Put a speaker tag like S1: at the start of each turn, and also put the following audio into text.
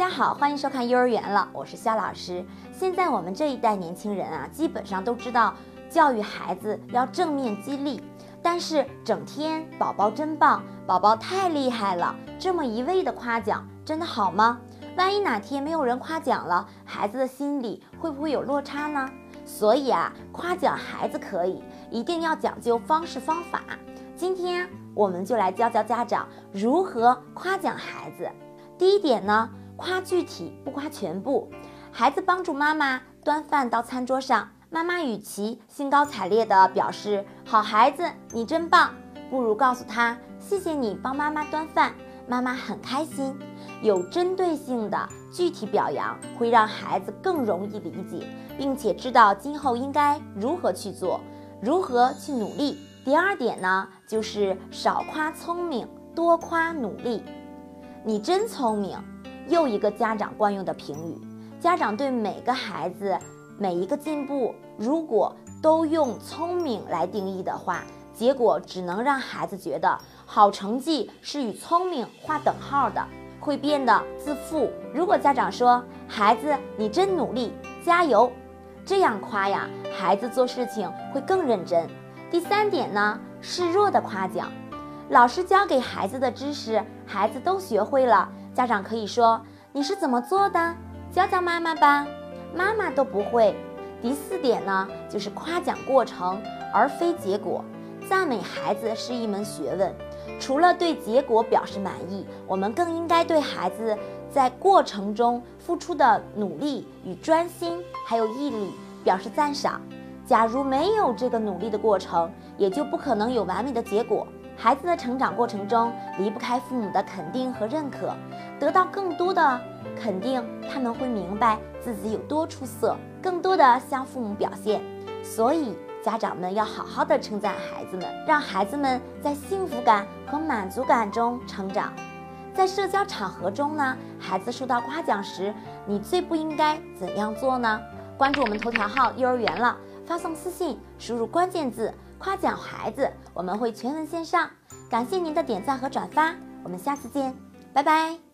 S1: 大家好，欢迎收看幼儿园了，我是肖老师。现在我们这一代年轻人啊，基本上都知道教育孩子要正面激励，但是整天“宝宝真棒”“宝宝太厉害了”这么一味的夸奖，真的好吗？万一哪天没有人夸奖了，孩子的心里会不会有落差呢？所以啊，夸奖孩子可以，一定要讲究方式方法。今天我们就来教教家长如何夸奖孩子。第一点呢。夸具体不夸全部。孩子帮助妈妈端饭到餐桌上，妈妈与其兴高采烈地表示“好孩子，你真棒”，不如告诉他“谢谢你帮妈妈端饭”，妈妈很开心。有针对性的具体表扬会让孩子更容易理解，并且知道今后应该如何去做，如何去努力。第二点呢，就是少夸聪明，多夸努力。你真聪明。又一个家长惯用的评语，家长对每个孩子每一个进步，如果都用聪明来定义的话，结果只能让孩子觉得好成绩是与聪明划等号的，会变得自负。如果家长说孩子你真努力，加油，这样夸呀，孩子做事情会更认真。第三点呢，示弱的夸奖，老师教给孩子的知识，孩子都学会了。家长可以说：“你是怎么做的？教教妈妈吧。”妈妈都不会。第四点呢，就是夸奖过程而非结果。赞美孩子是一门学问，除了对结果表示满意，我们更应该对孩子在过程中付出的努力与专心，还有毅力表示赞赏。假如没有这个努力的过程，也就不可能有完美的结果。孩子的成长过程中离不开父母的肯定和认可，得到更多的肯定，他们会明白自己有多出色，更多的向父母表现。所以，家长们要好好的称赞孩子们，让孩子们在幸福感和满足感中成长。在社交场合中呢，孩子受到夸奖时，你最不应该怎样做呢？关注我们头条号幼儿园了，发送私信，输入关键字。夸奖孩子，我们会全文线上。感谢您的点赞和转发，我们下次见，拜拜。